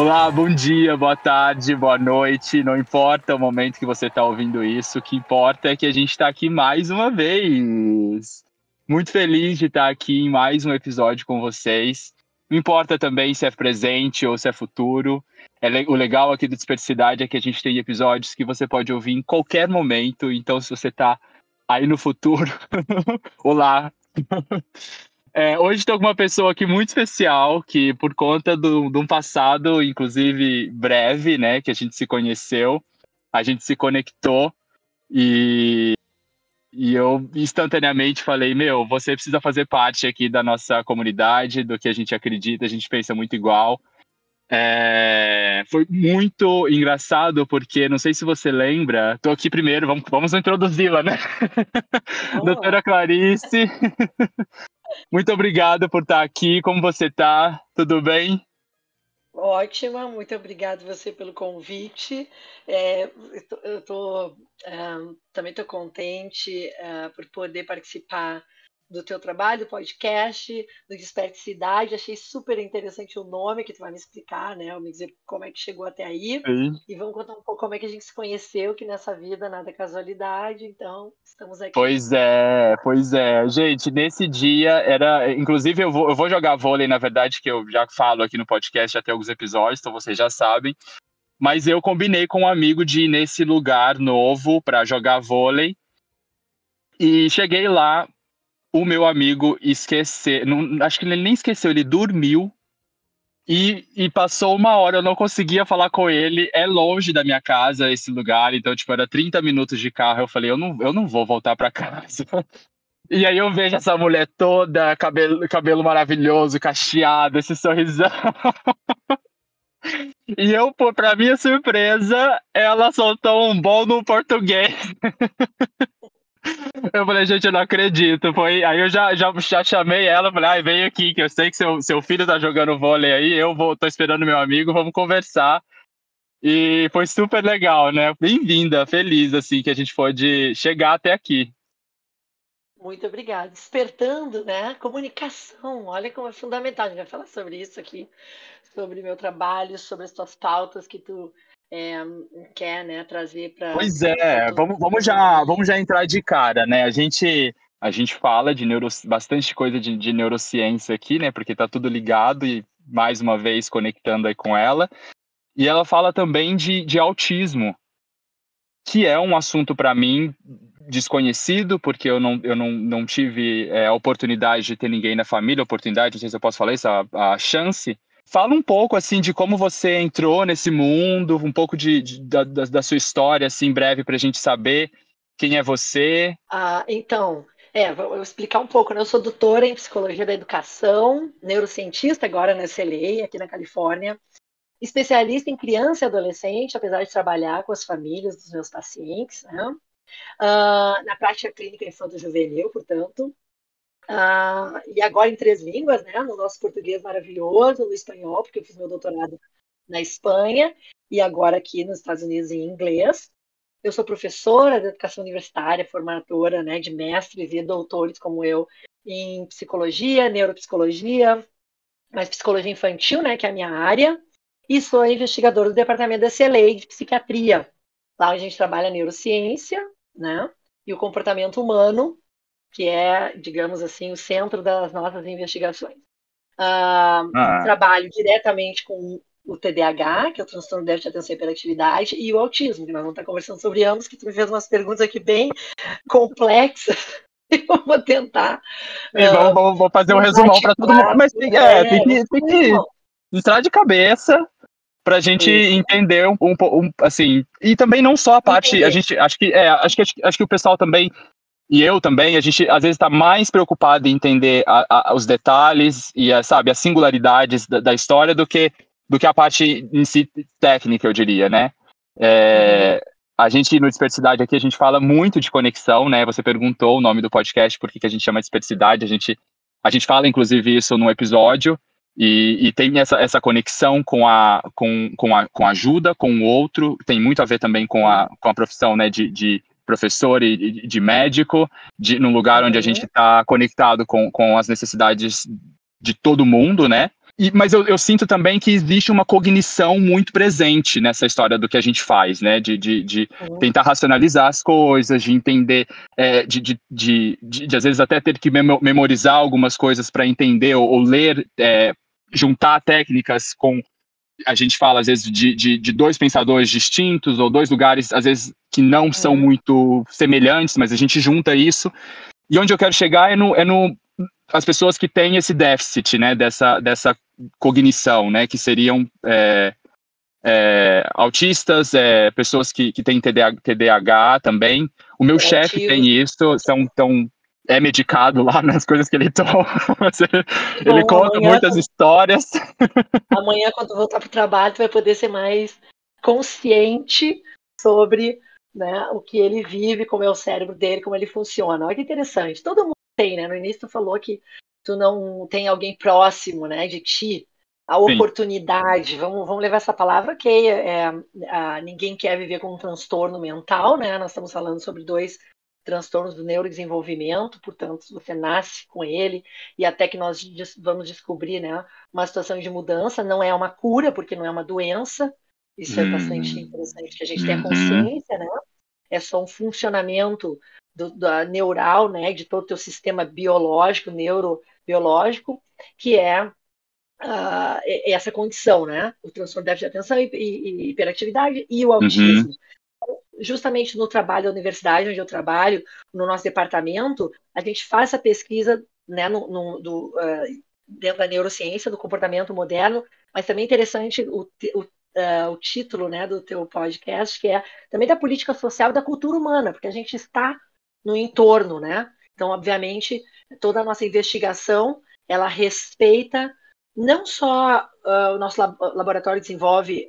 Olá, bom dia, boa tarde, boa noite. Não importa o momento que você está ouvindo isso, o que importa é que a gente está aqui mais uma vez. Muito feliz de estar aqui em mais um episódio com vocês. Não importa também se é presente ou se é futuro. É, o legal aqui do Dispersidade é que a gente tem episódios que você pode ouvir em qualquer momento. Então, se você está aí no futuro, olá. É, hoje estou com uma pessoa aqui muito especial, que por conta do, de um passado, inclusive breve, né, que a gente se conheceu, a gente se conectou e, e eu instantaneamente falei, meu, você precisa fazer parte aqui da nossa comunidade, do que a gente acredita, a gente pensa muito igual. É, foi muito engraçado, porque não sei se você lembra, estou aqui primeiro, vamos, vamos introduzi-la, né? Oh. Doutora Clarice. Muito obrigado por estar aqui. Como você está? Tudo bem? Ótima, muito obrigado você pelo convite. É, eu tô, uh, também estou contente uh, por poder participar do teu trabalho, do podcast, do Desperte Cidade. Achei super interessante o nome que tu vai me explicar, né? Me dizer como é que chegou até aí. Sim. E vamos contar um pouco como é que a gente se conheceu, que nessa vida nada é casualidade. Então, estamos aqui. Pois é, pois é. Gente, nesse dia era. Inclusive, eu vou, eu vou jogar vôlei, na verdade, que eu já falo aqui no podcast até alguns episódios, então vocês já sabem. Mas eu combinei com um amigo de ir nesse lugar novo para jogar vôlei. E cheguei lá, o meu amigo esquecer, não, acho que ele nem esqueceu, ele dormiu e, e, passou uma hora, eu não conseguia falar com ele. É longe da minha casa esse lugar, então, tipo, era 30 minutos de carro. Eu falei, eu não, eu não vou voltar para casa. E aí eu vejo essa mulher toda, cabelo, cabelo maravilhoso, cacheado, esse sorrisão. E eu, pra minha surpresa, ela soltou um bom no português. Eu falei, gente, eu não acredito. Foi... Aí eu já, já, já chamei ela, falei, ah, vem aqui, que eu sei que seu, seu filho tá jogando vôlei aí, eu vou, tô esperando meu amigo, vamos conversar. E foi super legal, né? Bem-vinda, feliz, assim, que a gente pôde chegar até aqui. Muito obrigada. Despertando, né? Comunicação, olha como é fundamental. A gente vai falar sobre isso aqui, sobre meu trabalho, sobre as tuas pautas que tu é, quer né, trazer para. Pois é, vamos, vamos, já, vamos já entrar de cara, né? A gente, a gente fala de neuro, bastante coisa de, de neurociência aqui, né? Porque está tudo ligado e mais uma vez conectando aí com ela. E ela fala também de, de autismo, que é um assunto para mim desconhecido, porque eu não, eu não, não tive é, a oportunidade de ter ninguém na família, oportunidade, não sei se eu posso falar isso, a, a chance Fala um pouco assim de como você entrou nesse mundo, um pouco de, de da, da, sua história, assim, breve, para a gente saber quem é você. Ah, então, é, vou explicar um pouco. Né? Eu sou doutora em psicologia da educação, neurocientista agora na SLA, aqui na Califórnia, especialista em criança e adolescente, apesar de trabalhar com as famílias dos meus pacientes, né? Uh, na prática clínica infanto-juvenil, portanto, ah, e agora em três línguas, né? No nosso português maravilhoso, no espanhol, porque eu fiz meu doutorado na Espanha, e agora aqui nos Estados Unidos em inglês. Eu sou professora de educação universitária, formadora né, de mestres e doutores como eu em psicologia, neuropsicologia, mas psicologia infantil, né, que é a minha área, e sou investigadora do departamento da CLA de psiquiatria. Lá a gente trabalha neurociência, né, e o comportamento humano que é, digamos assim, o centro das nossas investigações. Uh, ah. Trabalho diretamente com o TDAH, que é o transtorno de atenção e hiperatividade, e o autismo, que nós vamos estar conversando sobre ambos, que tu me fez umas perguntas aqui bem complexas. Eu vou tentar. E uh, vamos, vou fazer um resumão para todo mundo. Mas tem, é, tem, que, tem que entrar de cabeça para a gente Isso. entender um, um, um, assim e também não só a parte Entendi. a gente acho que é, acho que acho que o pessoal também e eu também, a gente às vezes está mais preocupado em entender a, a, os detalhes e, a, sabe, as singularidades da, da, história do que, do que a parte em si técnica, eu diria, né? É, a gente, no Dispersidade aqui, a gente fala muito de conexão, né? Você perguntou o nome do podcast, por que, a gente chama Dispersidade, a gente, a gente fala, inclusive, isso num episódio, e, e, tem essa, essa conexão com a, com, com, a, com ajuda, com o outro, tem muito a ver também com a, com a profissão né, de, de professor e de médico, de, num lugar onde a gente está conectado com, com as necessidades de todo mundo, né? e, mas eu, eu, sinto também que existe uma cognição muito presente nessa história do que a gente faz, né? De, de, de tentar racionalizar as coisas, de entender, é, de, de, de, de, às vezes até ter que memorizar algumas coisas para entender ou, ou ler, é, juntar técnicas com. A gente fala, às vezes, de, de, de, dois pensadores distintos ou dois lugares, às vezes, que não uhum. são muito semelhantes, mas a gente junta isso. E onde eu quero chegar é no, é no as pessoas que têm esse déficit, né, dessa, dessa cognição, né, que seriam é, é, autistas, é, pessoas que, que têm TDAH, TDAH também. O meu chefe tem isso, são tão é medicado lá nas coisas que ele toma. ele Bom, conta amanhã, muitas histórias. Amanhã, quando voltar para o trabalho, vai poder ser mais consciente sobre né, o que ele vive, como é o cérebro dele, como ele funciona. Olha que interessante. Todo mundo tem, né? No início tu falou que tu não tem alguém próximo, né, de ti, a Sim. oportunidade, vamos, vamos levar essa palavra, que é, é, ninguém quer viver com um transtorno mental, né? Nós estamos falando sobre dois transtornos do neurodesenvolvimento, portanto, você nasce com ele e até que nós vamos descobrir, né, uma situação de mudança, não é uma cura, porque não é uma doença, isso é bastante hum. interessante que a gente tenha uhum. consciência, né? É só um funcionamento do, da neural, né, de todo o teu sistema biológico, neurobiológico, que é uh, essa condição, né? O transtorno de déficit de atenção e hiperatividade e o autismo. Uhum. Justamente no trabalho da universidade onde eu trabalho, no nosso departamento, a gente faz essa pesquisa né, no, no do, uh, dentro da neurociência, do comportamento moderno, mas também interessante o, o Uh, o título né, do teu podcast, que é também da política social e da cultura humana, porque a gente está no entorno, né? Então, obviamente, toda a nossa investigação ela respeita não só uh, o nosso laboratório desenvolve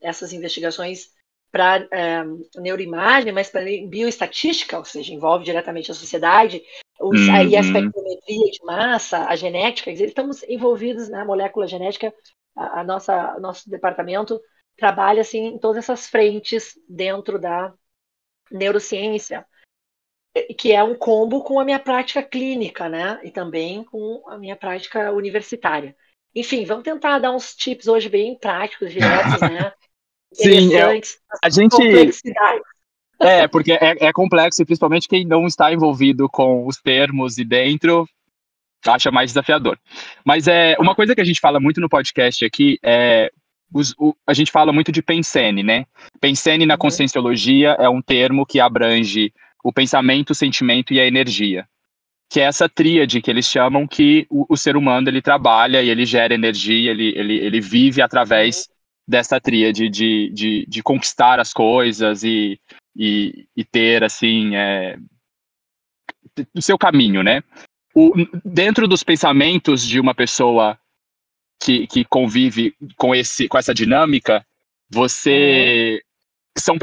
essas investigações para uh, neuroimagem, mas para bioestatística, ou seja, envolve diretamente a sociedade, os, uhum. aí a espectrometria de massa, a genética, estamos envolvidos na molécula genética, a, a nossa nosso departamento trabalha assim em todas essas frentes dentro da neurociência que é um combo com a minha prática clínica, né? E também com a minha prática universitária. Enfim, vamos tentar dar uns tips hoje bem práticos, diretos, né? Sim, é, a gente. É, porque é, é complexo e principalmente quem não está envolvido com os termos e dentro acha mais desafiador. Mas é uma coisa que a gente fala muito no podcast aqui é os, o, a gente fala muito de Pensene, né? Pensene na uhum. conscienciologia é um termo que abrange o pensamento, o sentimento e a energia. Que é essa tríade que eles chamam que o, o ser humano ele trabalha e ele gera energia, ele, ele, ele vive através dessa tríade de, de, de conquistar as coisas e, e, e ter, assim, é, o seu caminho, né? O, dentro dos pensamentos de uma pessoa que, que convive com, esse, com essa dinâmica, você são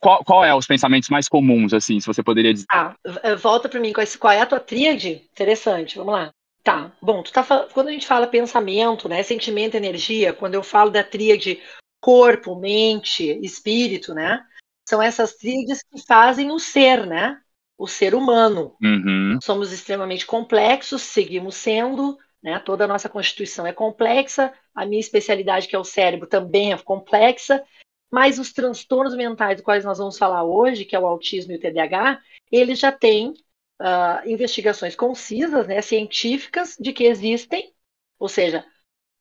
qual, qual é os pensamentos mais comuns, assim, se você poderia dizer? Ah, volta para mim com esse, qual é a tua tríade? Interessante, vamos lá. Tá, bom, tu tá quando a gente fala pensamento, né, sentimento, energia, quando eu falo da tríade corpo, mente, espírito, né, são essas tríades que fazem o ser, né, o ser humano. Uhum. Somos extremamente complexos, seguimos sendo, né, toda a nossa constituição é complexa, a minha especialidade, que é o cérebro, também é complexa, mas os transtornos mentais dos quais nós vamos falar hoje, que é o autismo e o TDAH, eles já têm uh, investigações concisas, né, científicas, de que existem, ou seja,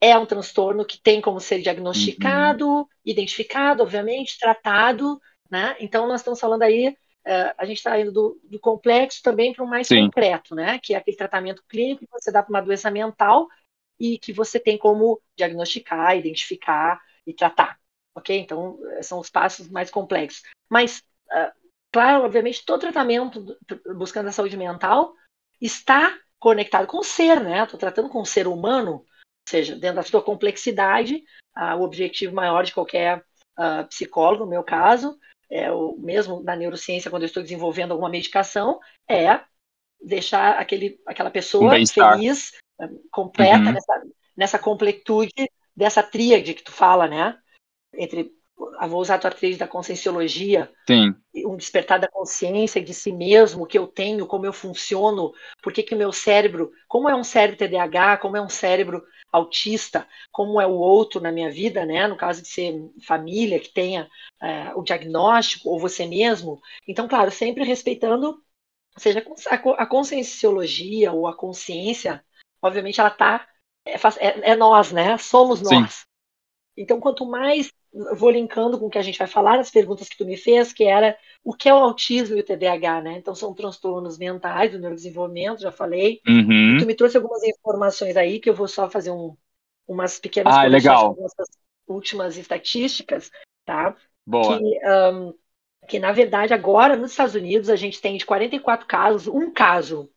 é um transtorno que tem como ser diagnosticado, uhum. identificado, obviamente, tratado, né? Então nós estamos falando aí, uh, a gente está indo do, do, complexo também para o mais Sim. concreto, né? Que é aquele tratamento clínico que você dá para uma doença mental e que você tem como diagnosticar, identificar e tratar ok? Então, são os passos mais complexos. Mas, uh, claro, obviamente, todo tratamento buscando a saúde mental está conectado com o ser, né? Estou tratando com o ser humano, seja, dentro da sua complexidade, uh, o objetivo maior de qualquer uh, psicólogo, no meu caso, é o mesmo na neurociência, quando eu estou desenvolvendo alguma medicação, é deixar aquele, aquela pessoa feliz, completa uhum. nessa, nessa completude dessa tríade que tu fala, né? entre vou usar a tua atriz da conscienciologia, Sim. um despertar da consciência de si mesmo, o que eu tenho, como eu funciono, por que que o meu cérebro, como é um cérebro TDAH, como é um cérebro autista, como é o outro na minha vida, né? No caso de ser família que tenha é, o diagnóstico ou você mesmo. Então, claro, sempre respeitando, seja a conscienciologia ou a consciência, obviamente ela está é, é, é, nós, né? Somos nós. Sim. Então, quanto mais vou linkando com o que a gente vai falar, as perguntas que tu me fez, que era o que é o autismo e o TDAH, né? Então, são transtornos mentais do neurodesenvolvimento, já falei. Uhum. Tu me trouxe algumas informações aí, que eu vou só fazer um, umas pequenas ah, legal. últimas estatísticas, tá? Boa. Que, um, que, na verdade, agora, nos Estados Unidos, a gente tem de 44 casos, um caso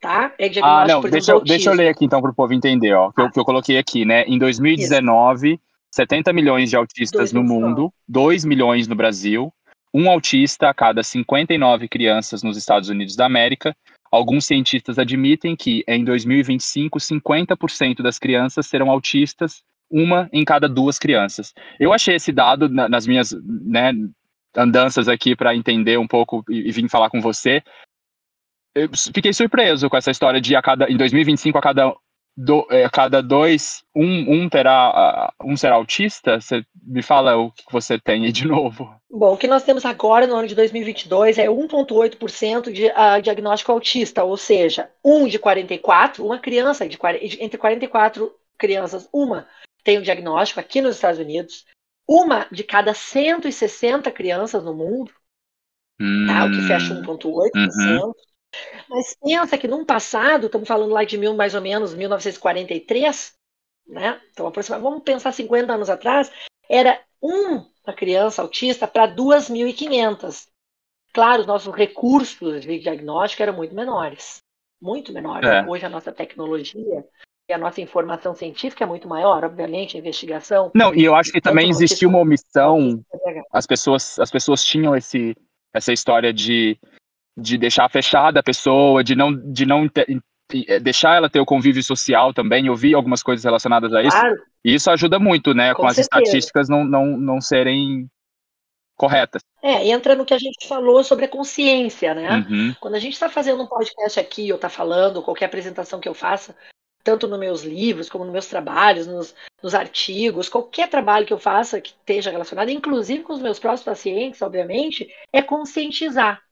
tá? É ah, não, deixa, eu, deixa eu ler aqui então para o povo entender, ó, que, ah. eu, que eu coloquei aqui, né? Em 2019, Isso. 70 milhões de autistas no mundo, 2 milhões no Brasil, um autista a cada 59 crianças nos Estados Unidos da América. Alguns cientistas admitem que em 2025, 50% das crianças serão autistas, uma em cada duas crianças. Eu achei esse dado nas minhas né, andanças aqui para entender um pouco e, e vim falar com você. Eu fiquei surpreso com essa história de a cada, em 2025 a cada do, é, cada dois, um, um terá um será autista? Você me fala o que você tem aí de novo. Bom, o que nós temos agora no ano de 2022 é 1,8% de uh, diagnóstico autista, ou seja, um de 44, uma criança de entre 44 crianças, uma tem o diagnóstico aqui nos Estados Unidos, uma de cada 160 crianças no mundo, hum, tá, o que fecha 1,8%. Uhum. Mas pensa que num passado, estamos falando lá de mil, mais ou menos 1943, né? Então, vamos pensar 50 anos atrás, era uma criança autista para 2.500. Claro, os nossos recursos de diagnóstico eram muito menores. Muito menores. É. Hoje a nossa tecnologia e a nossa informação científica é muito maior, obviamente, a investigação. Não, e eu acho que também existiu uma omissão. As pessoas, as pessoas tinham esse, essa história de de deixar fechada a pessoa, de não, de não deixar ela ter o convívio social também. Eu vi algumas coisas relacionadas a isso. Claro. E isso ajuda muito, né? Com, com as estatísticas não, não, não serem corretas. É, entra no que a gente falou sobre a consciência, né? Uhum. Quando a gente está fazendo um podcast aqui, ou está falando, qualquer apresentação que eu faça, tanto nos meus livros, como nos meus trabalhos, nos, nos, artigos, qualquer trabalho que eu faça que esteja relacionado, inclusive com os meus próprios pacientes, obviamente, é conscientizar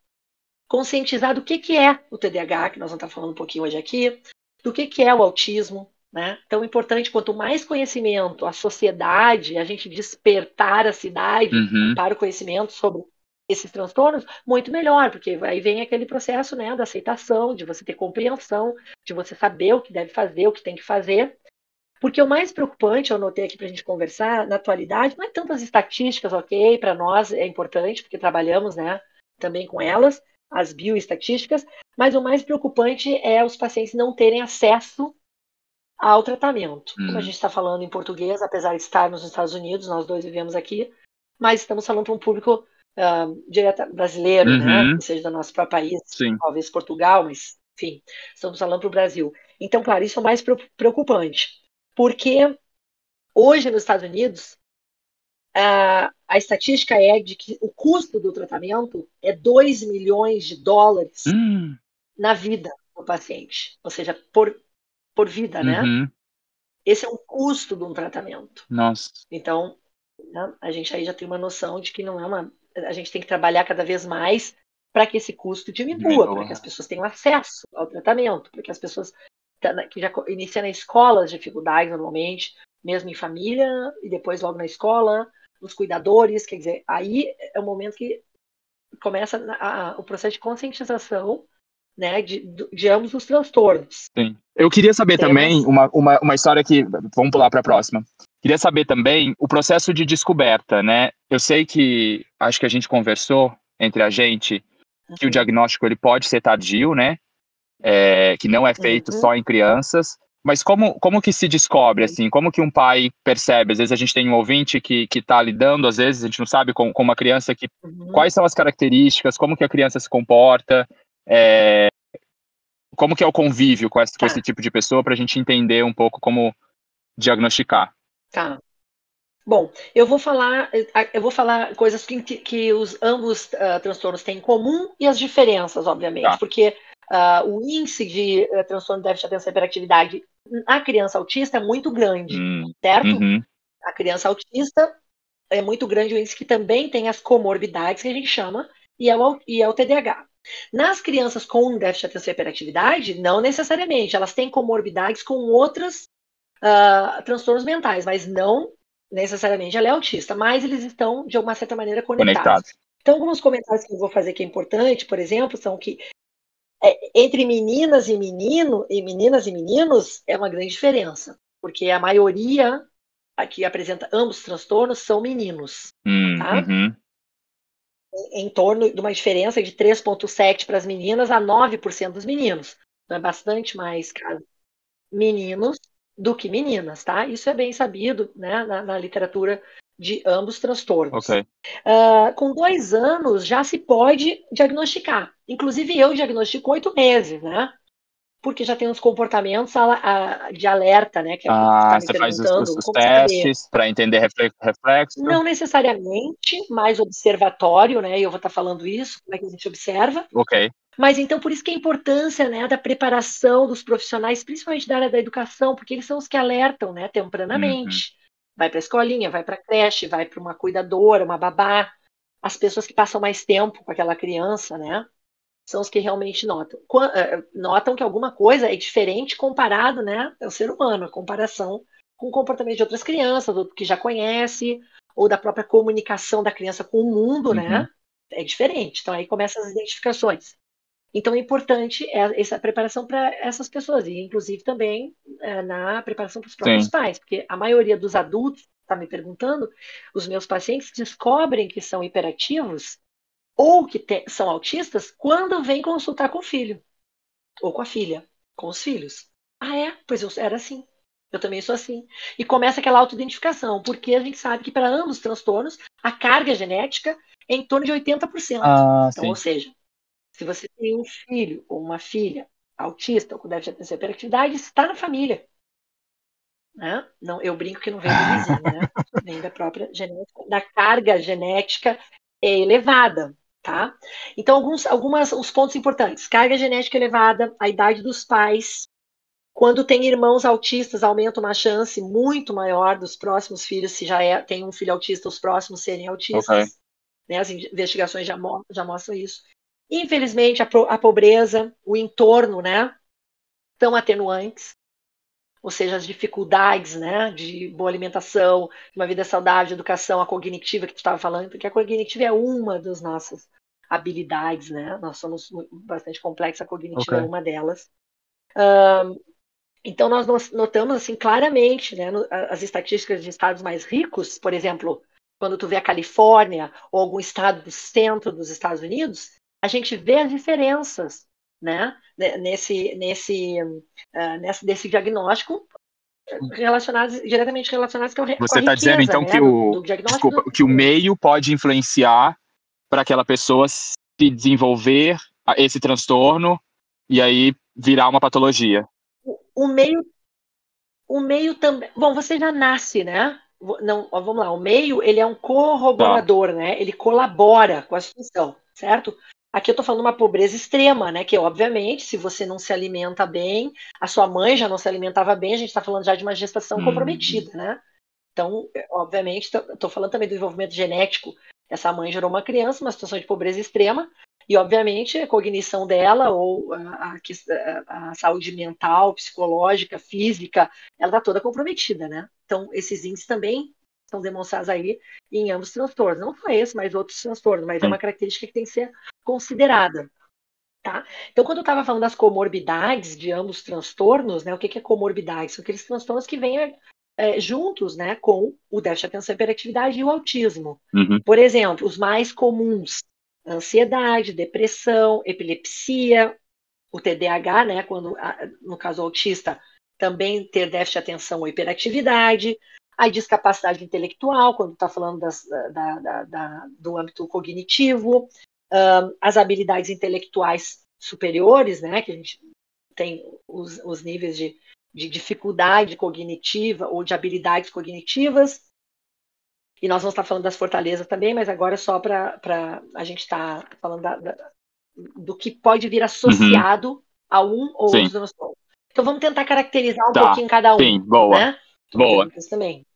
conscientizar do que, que é o TDAH, que nós vamos estar falando um pouquinho hoje aqui, do que, que é o autismo. Né? Então, é importante, quanto mais conhecimento a sociedade, a gente despertar a cidade uhum. para o conhecimento sobre esses transtornos, muito melhor, porque aí vem aquele processo né, da aceitação, de você ter compreensão, de você saber o que deve fazer, o que tem que fazer. Porque o mais preocupante, eu notei aqui para a gente conversar, na atualidade, não é tanto as estatísticas, ok, para nós é importante, porque trabalhamos né, também com elas, as bioestatísticas, mas o mais preocupante é os pacientes não terem acesso ao tratamento. Hum. Como a hum. gente está falando em português, apesar de estarmos nos Estados Unidos, nós dois vivemos aqui, mas estamos falando para um público uh, direto brasileiro, né? uhum. né? Seja do nosso próprio país, Sim. talvez Portugal, mas enfim, estamos falando para o Brasil. Então, claro, isso é o mais preocupante, porque hoje nos Estados Unidos a, a estatística é de que o custo do tratamento é 2 milhões de dólares hum. na vida do paciente, ou seja, por, por vida, né? Uhum. Esse é um custo de um tratamento. Nossa. Então, né, a gente aí já tem uma noção de que não é uma. A gente tem que trabalhar cada vez mais para que esse custo diminua, para que as pessoas tenham acesso ao tratamento, para que as pessoas tá, que já iniciam na escola as dificuldades normalmente, mesmo em família, e depois logo na escola, os cuidadores, quer dizer, aí é o momento que começa a, a, o processo de conscientização né, de, de, ambos os transtornos. Sim. Eu queria saber Temos... também uma, uma, uma história que. Vamos pular para a próxima. Queria saber também o processo de descoberta, né? Eu sei que acho que a gente conversou entre a gente que uhum. o diagnóstico ele pode ser tardio, né? É, que não é feito uhum. só em crianças. Mas como, como que se descobre, assim? Como que um pai percebe? Às vezes a gente tem um ouvinte que está lidando, às vezes a gente não sabe com, com uma criança que... Uhum. Quais são as características, como que a criança se comporta, é, como que é o convívio com esse, tá. com esse tipo de pessoa para a gente entender um pouco como diagnosticar. Tá. Bom, eu vou falar, eu vou falar coisas que, que os ambos uh, transtornos têm em comum e as diferenças, obviamente, tá. porque uh, o índice de uh, transtorno de déficit de atenção e hiperatividade na criança autista é muito grande, hum. certo? Uhum. A criança autista é muito grande o índice que também tem as comorbidades que a gente chama e é o, e é o TDAH. Nas crianças com déficit de atenção e hiperatividade, não necessariamente, elas têm comorbidades com outros transtornos mentais, mas não necessariamente ela é autista, mas eles estão, de alguma certa maneira, conectados. conectados. Então, alguns comentários que eu vou fazer que é importante, por exemplo, são que é, entre meninas e menino, e meninas e meninos, é uma grande diferença, porque a maioria que apresenta ambos transtornos são meninos. Hum, tá? Uhum. Em, em torno de uma diferença de 3,7% para as meninas a 9% dos meninos. Então, é bastante mais caso meninos do que meninas, tá? Isso é bem sabido né, na, na literatura de ambos transtornos. Okay. Uh, com dois anos já se pode diagnosticar. Inclusive eu diagnostico oito meses, né? Porque já tem uns comportamentos de alerta, né? Que é ah, tá você faz os, os testes para entender reflexo? Não necessariamente, mais observatório, né? Eu vou estar tá falando isso, como é que a gente observa. Ok. Mas então por isso que a importância né, da preparação dos profissionais, principalmente da área da educação, porque eles são os que alertam né, tempranamente. Uhum. Vai para a escolinha, vai para a creche, vai para uma cuidadora, uma babá. As pessoas que passam mais tempo com aquela criança, né? São os que realmente notam. Eh, notam que alguma coisa é diferente comparado né, ao ser humano, a comparação com o comportamento de outras crianças, ou que já conhece, ou da própria comunicação da criança com o mundo, né? uhum. né? É diferente. Então aí começam as identificações. Então é importante essa preparação para essas pessoas, e inclusive também é, na preparação para os próprios Sim. pais, porque a maioria dos adultos, está me perguntando, os meus pacientes descobrem que são hiperativos ou que te, são autistas quando vêm consultar com o filho, ou com a filha, com os filhos. Ah, é? Pois eu era assim. Eu também sou assim. E começa aquela autoidentificação, porque a gente sabe que para ambos os transtornos, a carga genética é em torno de 80%. Ah, então, sim. ou seja, se você tem um filho ou uma filha autista ou com déficit de atenção e hiperatividade, está na família. Né? Não, eu brinco que não vem do vizinho, né? vem da própria genética, da carga genética é elevada, tá? Então, alguns algumas, os pontos importantes. Carga genética elevada, a idade dos pais. Quando tem irmãos autistas, aumenta uma chance muito maior dos próximos filhos, se já é, tem um filho autista, os próximos serem autistas. Okay. Né? As investigações já, já mostram isso. Infelizmente, a, a pobreza, o entorno, né, tão atenuantes, ou seja, as dificuldades, né, de boa alimentação, uma vida saudável, de educação, a cognitiva que tu estava falando, porque a cognitiva é uma das nossas habilidades, né, nós somos bastante complexos, a cognitiva é okay. é uma delas. Um, então, nós notamos, assim, claramente, né, as estatísticas de estados mais ricos, por exemplo, quando tu vê a Califórnia ou algum estado do centro dos Estados Unidos, a gente vê as diferenças né, nesse, nesse, uh, nesse desse diagnóstico relacionados diretamente relacionados com, Você está dizendo então né, que o desculpa, que o meio pode influenciar para aquela pessoa se desenvolver esse transtorno e aí virar uma patologia. O, o meio o meio também, bom, você já nasce, né? Não, vamos lá, o meio ele é um corroborador, tá. né? Ele colabora com a situação, certo? Aqui eu estou falando uma pobreza extrema, né? Que obviamente, se você não se alimenta bem, a sua mãe já não se alimentava bem, a gente está falando já de uma gestação hum. comprometida, né? Então, obviamente, estou falando também do desenvolvimento genético. Essa mãe gerou uma criança, uma situação de pobreza extrema, e obviamente a cognição dela, ou a, a, a saúde mental, psicológica, física, ela está toda comprometida, né? Então, esses índices também são demonstrados aí em ambos os transtornos. Não só esse, mas outros transtornos, mas é uma característica que tem que ser considerada. Tá? Então, quando eu estava falando das comorbidades de ambos os transtornos, né, o que, que é comorbidade? São aqueles transtornos que vêm é, juntos né, com o déficit de atenção e hiperatividade e o autismo. Uhum. Por exemplo, os mais comuns: ansiedade, depressão, epilepsia, o TDAH, né, quando, no caso autista, também ter déficit de atenção ou hiperatividade, a discapacidade intelectual, quando está falando das, da, da, da, do âmbito cognitivo, as habilidades intelectuais superiores, né, que a gente tem os, os níveis de, de dificuldade cognitiva ou de habilidades cognitivas, E nós vamos estar falando das fortalezas também, mas agora só para a gente estar tá falando da, da, do que pode vir associado uhum. a um ou outro transtorno. Então vamos tentar caracterizar um tá. pouquinho cada um. Sim, boa. Né? Boa. Também.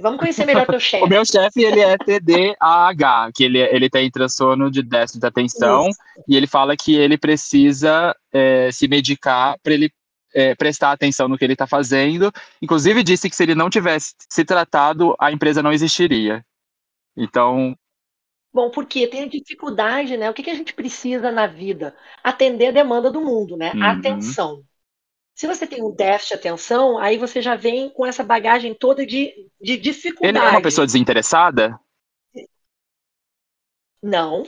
Vamos conhecer melhor teu chefe. o meu chefe, ele é TDAH, que ele, ele tem transtorno de déficit de atenção, Isso. e ele fala que ele precisa é, se medicar para ele é, prestar atenção no que ele está fazendo. Inclusive, disse que se ele não tivesse se tratado, a empresa não existiria. Então. Bom, porque tem dificuldade, né? O que, que a gente precisa na vida? Atender a demanda do mundo, né? Uhum. Atenção. Se você tem um déficit de atenção, aí você já vem com essa bagagem toda de, de dificuldade. Ele é uma pessoa desinteressada? Não,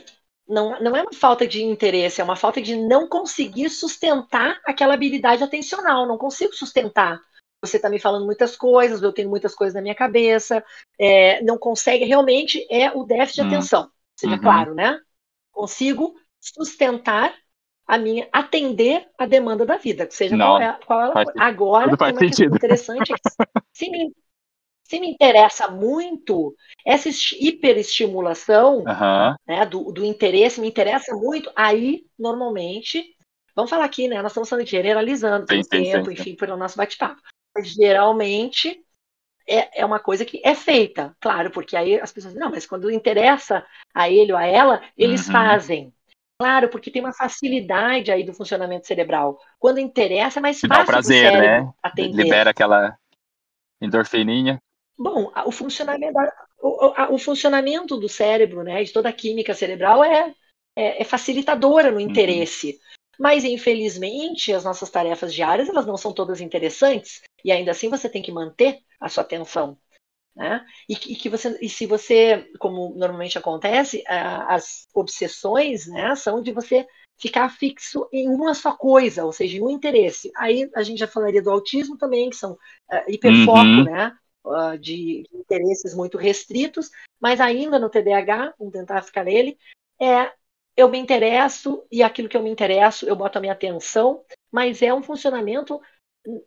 não, não é uma falta de interesse, é uma falta de não conseguir sustentar aquela habilidade atencional. Não consigo sustentar. Você está me falando muitas coisas, eu tenho muitas coisas na minha cabeça. É, não consegue, realmente é o déficit de hum. atenção. Seja uhum. claro, né? Consigo sustentar a minha atender a demanda da vida, seja não, qual, é, qual ela for. Agora, tem uma sentido. interessante é que se me, se me interessa muito essa hiperestimulação uhum. né, do, do interesse, me interessa muito, aí, normalmente, vamos falar aqui, né? Nós estamos falando generalizando pelo tempo, sim, enfim, pelo nosso bate-papo. Geralmente é, é uma coisa que é feita, claro, porque aí as pessoas não, mas quando interessa a ele ou a ela, eles uhum. fazem. Claro, porque tem uma facilidade aí do funcionamento cerebral. Quando interessa, é mais fácil. Dá prazer, né? Atender. Libera aquela endorfininha. Bom, o funcionamento, o, o, funcionamento do cérebro, né, de toda a química cerebral é, é, é facilitadora no uhum. interesse. Uhum. Mas, infelizmente, as nossas tarefas diárias elas não são todas interessantes e ainda assim você tem que manter a sua atenção. Né? E, e, que você, e se você, como normalmente acontece, as obsessões né, são de você ficar fixo em uma só coisa, ou seja, em um interesse. Aí a gente já falaria do autismo também, que são uh, hiperfoco, uhum. né? Uh, de interesses muito restritos, mas ainda no TDAH, vamos tentar ficar nele, é eu me interesso e aquilo que eu me interesso, eu boto a minha atenção, mas é um funcionamento,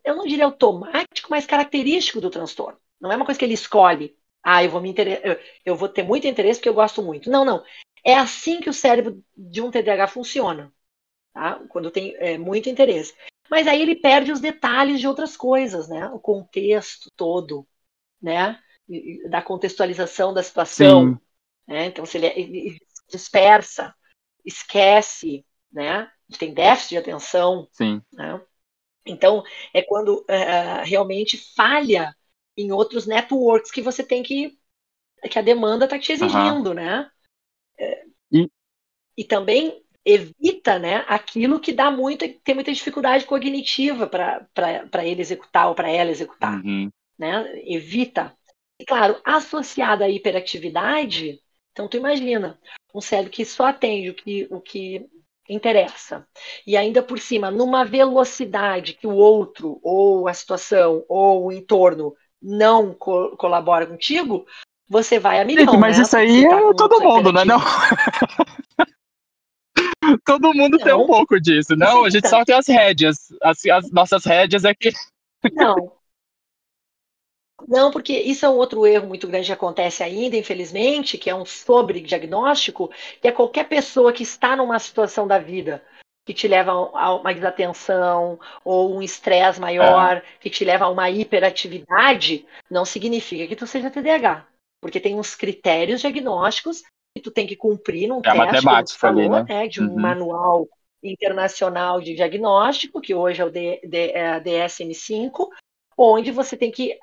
eu não diria automático, mas característico do transtorno. Não é uma coisa que ele escolhe. Ah, eu vou me inter... eu vou ter muito interesse porque eu gosto muito. Não, não. É assim que o cérebro de um TDAH funciona. Tá? Quando tem é, muito interesse. Mas aí ele perde os detalhes de outras coisas, né? O contexto todo, né? Da contextualização da situação. Né? Então, se ele, é, ele dispersa, esquece, né? Tem déficit de atenção. Sim. Né? Então, é quando uh, realmente falha em outros networks que você tem que. que a demanda está te exigindo, uhum. né? E... e também evita né, aquilo que dá muito, tem muita dificuldade cognitiva para ele executar ou para ela executar. Uhum. Né? Evita. E claro, associada à hiperatividade, então tu imagina, um cérebro que só atende o que, o que interessa. E ainda por cima, numa velocidade que o outro, ou a situação, ou o entorno não co colabora contigo, você vai a milhão. mas né? isso aí tá é todo mundo, né? Não. todo mundo não. tem um pouco disso. Não, a gente só tem as rédeas. As, as nossas rédeas é que. Não. Não, porque isso é um outro erro muito grande que acontece ainda, infelizmente, que é um sobre-diagnóstico, que é qualquer pessoa que está numa situação da vida que te leva a uma desatenção ou um estresse maior, é. que te leva a uma hiperatividade, não significa que tu seja TDAH. Porque tem uns critérios diagnósticos que tu tem que cumprir num é teste, matemática falou, ali, né? né? de um uhum. manual internacional de diagnóstico, que hoje é o DSM-5, onde você tem que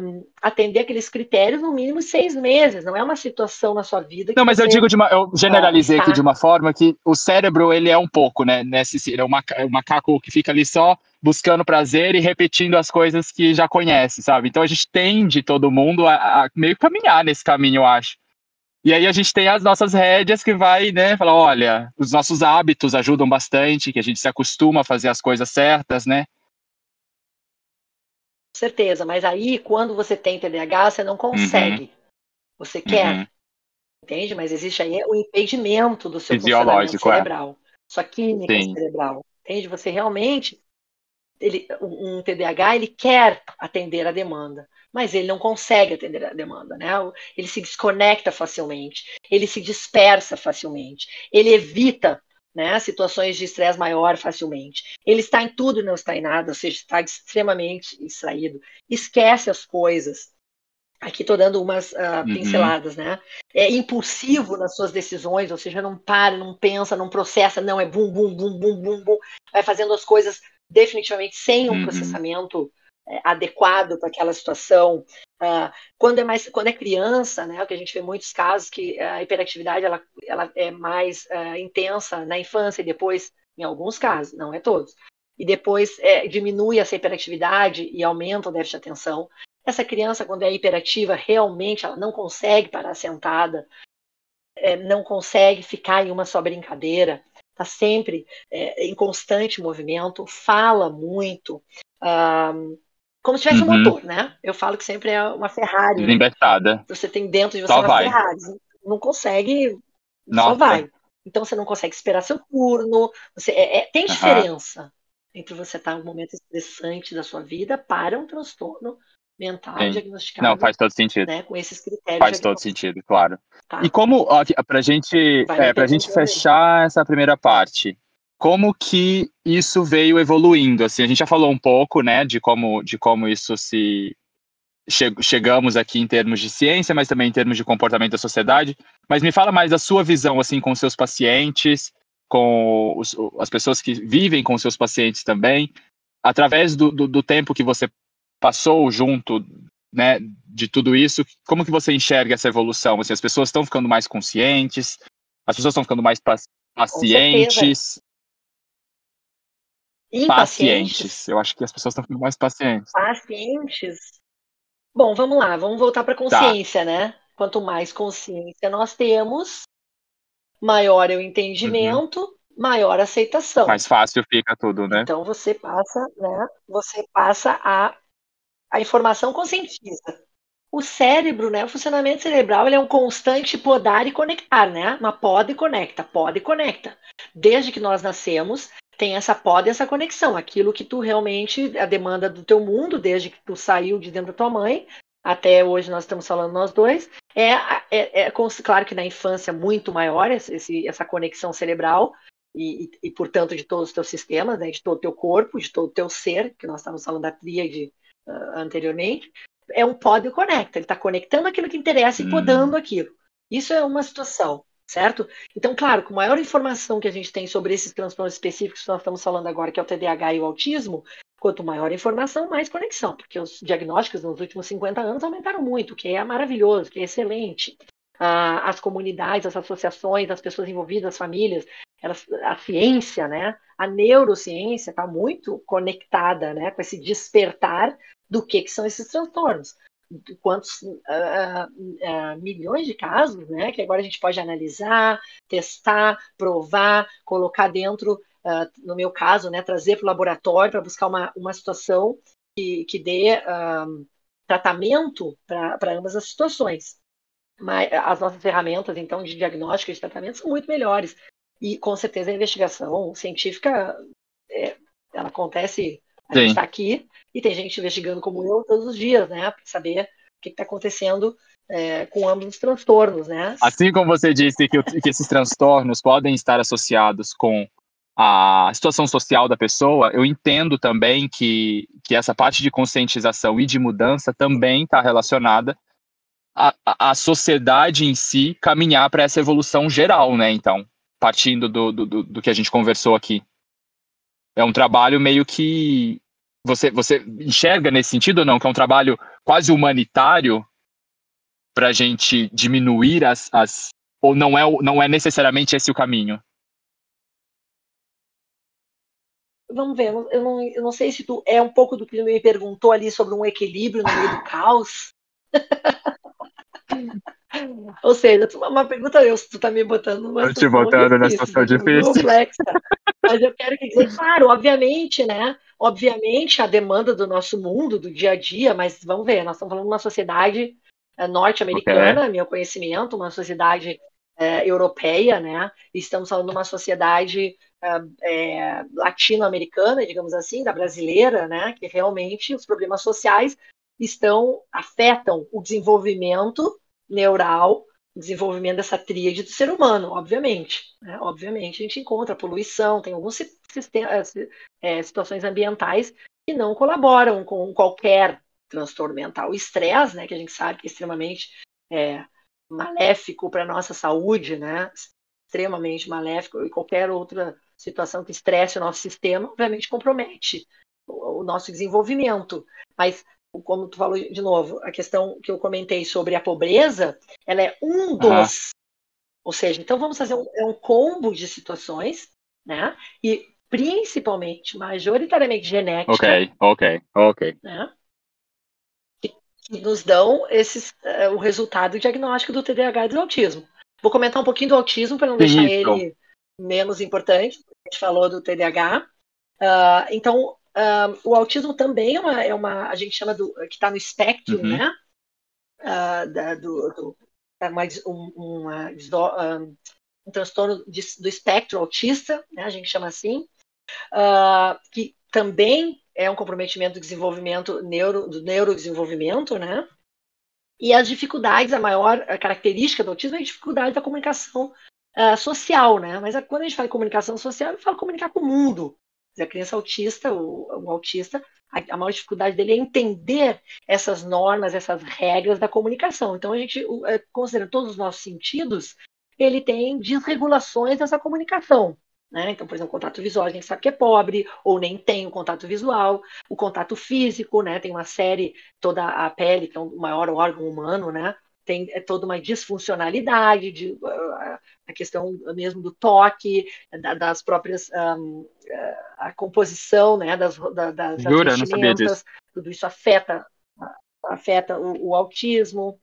um, atender aqueles critérios no mínimo seis meses. Não é uma situação na sua vida. não, mas eu digo de uma, eu generalizei aqui de uma forma que o cérebro ele é um pouco, né? Nesse, ele é um macaco que fica ali só buscando prazer e repetindo as coisas que já conhece, sabe? Então a gente tende todo mundo a, a meio caminhar nesse caminho, eu acho. E aí a gente tem as nossas rédeas que vai, né, falar, olha, os nossos hábitos ajudam bastante, que a gente se acostuma a fazer as coisas certas, né? Certeza, mas aí quando você tem TDAH, você não consegue. Uhum. Você quer, uhum. entende? Mas existe aí o impedimento do seu funcionamento é. cerebral, é. sua química Sim. cerebral, entende? Você realmente, ele, um TDAH, ele quer atender a demanda, mas ele não consegue atender a demanda, né? Ele se desconecta facilmente, ele se dispersa facilmente, ele evita né, situações de estresse maior facilmente. Ele está em tudo e não está em nada, ou seja, está extremamente distraído, esquece as coisas. Aqui estou dando umas uh, pinceladas, uhum. né? É impulsivo nas suas decisões, ou seja, não para, não pensa, não processa, não, é bum, bum, bum, bum, bum, bum, vai fazendo as coisas definitivamente sem um uhum. processamento adequado para aquela situação. Uh, quando é mais, quando é criança, né, o que a gente vê muitos casos que a hiperatividade ela, ela é mais uh, intensa na infância e depois, em alguns casos, não é todos, e depois é, diminui essa hiperatividade e aumenta o déficit de atenção. Essa criança, quando é hiperativa, realmente ela não consegue parar sentada, é, não consegue ficar em uma só brincadeira, está sempre é, em constante movimento, fala muito, uh, como se tivesse uhum. um motor, né? Eu falo que sempre é uma Ferrari. Desinvertada. Você tem dentro de você só uma vai. Ferrari. Não consegue, Nossa. só vai. Então você não consegue esperar seu turno. Você, é, é, tem diferença uhum. entre você estar em um momento estressante da sua vida para um transtorno mental Sim. diagnosticado. Não, faz todo sentido. Né, com esses critérios. Faz todo sentido, claro. Tá. E como, para gente, é, a gente fechar essa primeira parte, como que isso veio evoluindo? Assim, a gente já falou um pouco, né, de como, de como isso se che chegamos aqui em termos de ciência, mas também em termos de comportamento da sociedade. Mas me fala mais da sua visão, assim, com seus pacientes, com os, as pessoas que vivem com seus pacientes também, através do, do, do tempo que você passou junto, né, de tudo isso, como que você enxerga essa evolução? Assim, as pessoas estão ficando mais conscientes, as pessoas estão ficando mais pacientes, Pacientes. Eu acho que as pessoas estão ficando mais pacientes. Pacientes. Bom, vamos lá, vamos voltar para a consciência, tá. né? Quanto mais consciência nós temos, maior é o entendimento, uhum. maior a aceitação. Mais fácil fica tudo, né? Então você passa, né? Você passa a, a informação conscientiza. O cérebro, né? O funcionamento cerebral ele é um constante podar e conectar, né? Uma poda e conecta, poda e conecta. Desde que nós nascemos, tem essa poda e essa conexão. Aquilo que tu realmente, a demanda do teu mundo, desde que tu saiu de dentro da tua mãe, até hoje nós estamos falando nós dois, é, é, é claro que na infância muito maior esse, essa conexão cerebral, e, e, portanto de todos os teus sistemas, né, de todo o teu corpo, de todo o teu ser, que nós estamos falando da tríade uh, anteriormente, é um pod e conecta, ele está conectando aquilo que interessa e podando hum. aquilo. Isso é uma situação certo? Então, claro, com maior informação que a gente tem sobre esses transtornos específicos que nós estamos falando agora, que é o TDAH e o autismo, quanto maior a informação, mais conexão, porque os diagnósticos nos últimos 50 anos aumentaram muito, o que é maravilhoso, que é excelente. Ah, as comunidades, as associações, as pessoas envolvidas, as famílias, elas, a ciência, né? A neurociência está muito conectada, né, com esse despertar do que, que são esses transtornos quantos uh, uh, milhões de casos, né, que agora a gente pode analisar, testar, provar, colocar dentro, uh, no meu caso, né, trazer para o laboratório para buscar uma, uma situação que, que dê tratamento para ambas as situações. Mas as nossas ferramentas, então, de diagnóstico e de tratamento são muito melhores. E, com certeza, a investigação científica, é, ela acontece a Sim. gente está aqui e tem gente investigando como eu todos os dias, né? Para saber o que está acontecendo é, com ambos os transtornos, né? Assim como você disse que, que esses transtornos podem estar associados com a situação social da pessoa, eu entendo também que, que essa parte de conscientização e de mudança também está relacionada à, à sociedade em si caminhar para essa evolução geral, né? Então, partindo do, do, do que a gente conversou aqui é um trabalho meio que você você enxerga nesse sentido ou não? Que é um trabalho quase humanitário para a gente diminuir as, as ou não é não é necessariamente esse o caminho? Vamos ver eu não, eu não sei se tu é um pouco do que me perguntou ali sobre um equilíbrio no meio do caos Ou seja, uma pergunta eu, se tu tá me botando numa situação te botando na situação difícil. Complexa. Mas eu quero dizer, claro, obviamente, né? Obviamente a demanda do nosso mundo, do dia a dia, mas vamos ver, nós estamos falando de uma sociedade eh, norte-americana, okay. meu conhecimento, uma sociedade é, europeia, né? Estamos falando de uma sociedade é, latino-americana, digamos assim, da brasileira, né? Que realmente os problemas sociais estão afetam o desenvolvimento neural, desenvolvimento dessa tríade do ser humano, obviamente. Né? Obviamente, a gente encontra poluição, tem algumas é, situações ambientais que não colaboram com qualquer transtorno mental. O estresse, né, que a gente sabe que é extremamente é, maléfico para a nossa saúde, né, extremamente maléfico, e qualquer outra situação que estresse o nosso sistema, obviamente compromete o, o nosso desenvolvimento. Mas, como tu falou de novo, a questão que eu comentei sobre a pobreza, ela é um dos. Ou seja, então vamos fazer um, é um combo de situações, né? E principalmente, majoritariamente genética. Ok, ok, ok. Né? Que, que nos dão esses, uh, o resultado diagnóstico do TDAH e do autismo. Vou comentar um pouquinho do autismo para não deixar ele menos importante. A gente falou do TDAH. Uh, então, uh, o autismo também é uma, é uma, a gente chama do que está no espectro, uhum. né? Uh, da, do, do é uma, um, uma, um transtorno de, do espectro autista, né? A gente chama assim, que também é um comprometimento do desenvolvimento neuro, do neurodesenvolvimento, né? E as dificuldades, a maior a característica do autismo é a dificuldade da comunicação uh, social, né? Mas quando a gente fala em comunicação social, eu falo comunicar com o mundo. A criança autista, o, o autista, a, a, maior dificuldade dele é entender essas normas, essas regras da comunicação. Então, a gente, uh, considerando todos os nossos sentidos, ele tem desregulações dessa comunicação. Né? Então, por exemplo, o contato visual a gente sabe que é pobre, ou nem tem o contato visual. O contato físico, né? tem uma série, toda a pele, que é o maior órgão humano, né? Tem é toda uma disfuncionalidade, de, a questão mesmo do toque, da, das próprias. Um, a composição né, das, da, das, Jura, vestimentas, tudo isso afeta, afeta o, o autismo,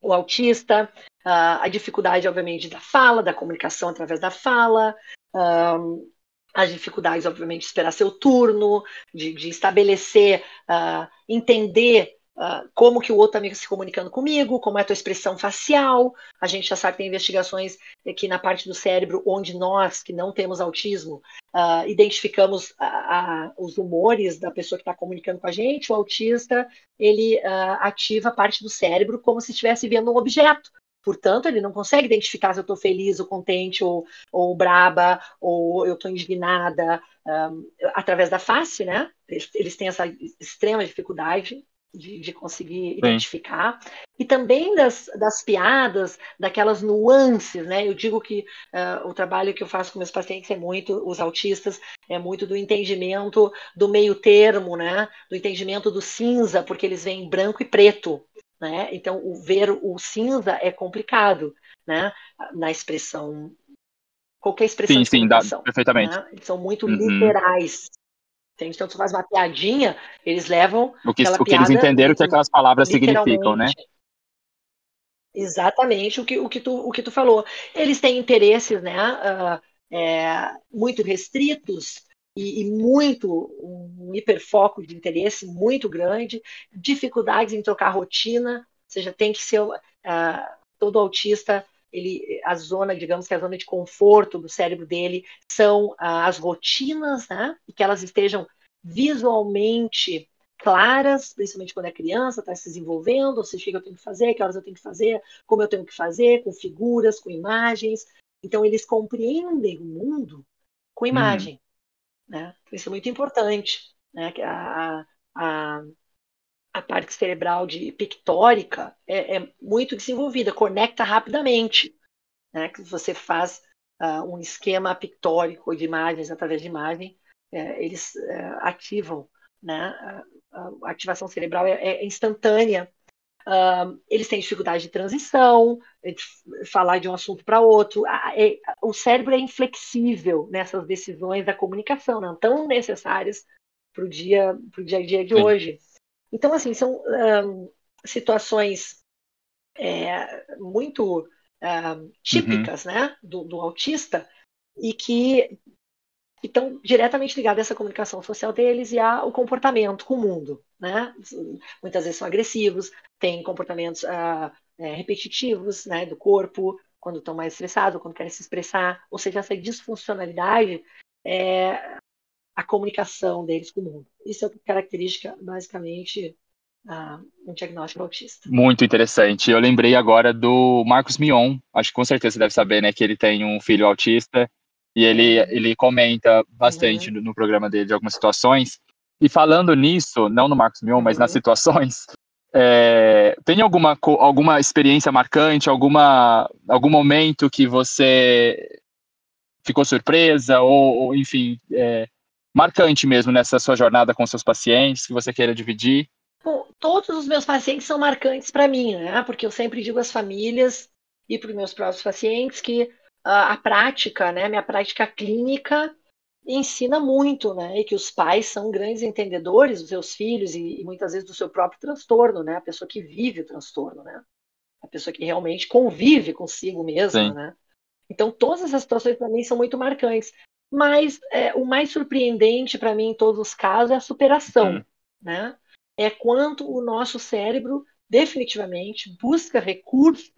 o autista, a dificuldade, obviamente, da fala, da comunicação através da fala, um, as dificuldades, obviamente, de esperar seu turno, de, de estabelecer, uh, entender uh, como que o outro está se comunicando comigo, como é a tua expressão facial. A gente já sabe que tem investigações aqui na parte do cérebro onde nós, que não temos autismo, uh, identificamos os humores da pessoa que está comunicando com a gente. O autista, ele ativa parte do cérebro como se estivesse vendo um objeto. Portanto, ele não consegue identificar se eu estou feliz ou contente ou, ou braba ou eu estou indignada um, através da face, né? Eles, eles, têm essa extrema dificuldade de, de conseguir Sim. identificar. E também das, das piadas, daquelas nuances, né? Eu digo que uh, o trabalho que eu faço com meus pacientes é muito, os autistas, é muito do entendimento do meio termo, né? Do entendimento do cinza, porque eles veem branco e preto. Né? Então, o ver o cinza é complicado né? na expressão. Qualquer expressão sim, sim, dá, perfeitamente. Né? São muito uhum. literais. Entende? Então, tu faz uma piadinha, eles levam. O que, o que eles entenderam que aquelas palavras significam, né? Exatamente o que, o, que tu, o que tu falou. Eles têm interesses né, uh, é, muito restritos e, e, muito um hiperfoco de interesse muito grande, dificuldades em trocar rotina, ou seja, tem que ser uh, todo autista ele, a zona, digamos que a zona de conforto do cérebro dele são uh, as rotinas, né? E que elas estejam visualmente claras, principalmente quando é criança, está se desenvolvendo, ou seja, o que eu tenho que fazer, que horas eu tenho que fazer, como eu tenho que fazer, com figuras, com imagens. Então, eles compreendem o mundo com imagem. Né? Isso é muito importante. Né? A, a, a parte cerebral de pictórica é, é muito desenvolvida, conecta rapidamente. Né? Que você faz uh, um esquema pictórico de imagens através de imagem, é, eles é, ativam, né? A, a, ativação cerebral é, é instantânea Uh, eles têm dificuldade de transição, de falar de um assunto para outro. É, o cérebro é inflexível nessas decisões da comunicação, não tão necessárias para o dia, pro dia a dia de Sim. hoje. Então, assim, são um, situações é, muito um, típicas uhum. né, do, do autista e que estão diretamente ligados a essa comunicação social deles e ao comportamento com o mundo. Né? Muitas vezes são agressivos, têm comportamentos uh, repetitivos né, do corpo, quando estão mais estressados, quando querem se expressar. Ou seja, essa disfuncionalidade é a comunicação deles com o mundo. Isso é característica, basicamente, um diagnóstico autista. Muito interessante. Eu lembrei agora do Marcos Mion, acho que com certeza você deve saber, né, que ele tem um filho autista e ele, ele comenta bastante uhum. no, no, programa dele de algumas situações. E falando nisso, não no Marcos Mion, uhum. mas nas uhum. situações, é, tem alguma, alguma experiência marcante, alguma, algum momento que você ficou surpresa ou, ou enfim, é, marcante mesmo nessa sua jornada com seus pacientes que você queira dividir? Bom, todos os meus pacientes são marcantes para mim, né? Porque eu sempre digo às famílias e para os meus próprios pacientes que uh, a prática, né, minha prática clínica ensina muito, né? E que os pais são grandes entendedores dos seus filhos e, e muitas vezes do seu próprio transtorno, né? A pessoa que vive o transtorno, né? A pessoa que realmente convive consigo mesma, né? Então todas essas situações para mim são muito marcantes. Mas é, o mais surpreendente para mim em todos os casos é a superação, uhum. né? é quanto o nosso cérebro definitivamente busca recursos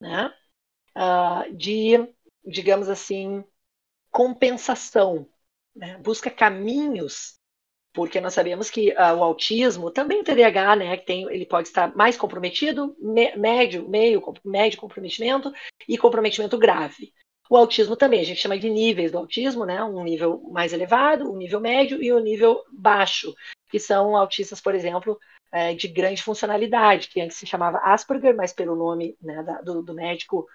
né, uh, de, digamos assim, compensação, né, busca caminhos, porque nós sabemos que uh, o autismo, também o TDAH, né, que tem, ele pode estar mais comprometido, me, médio, meio, médio comprometimento e comprometimento grave. O autismo também, a gente chama de níveis do autismo, né? Um nível mais elevado, um nível médio e um nível baixo que são autistas, por exemplo, é, de grande funcionalidade, que antes se chamava Asperger, mas pelo nome né, da, do, do, médico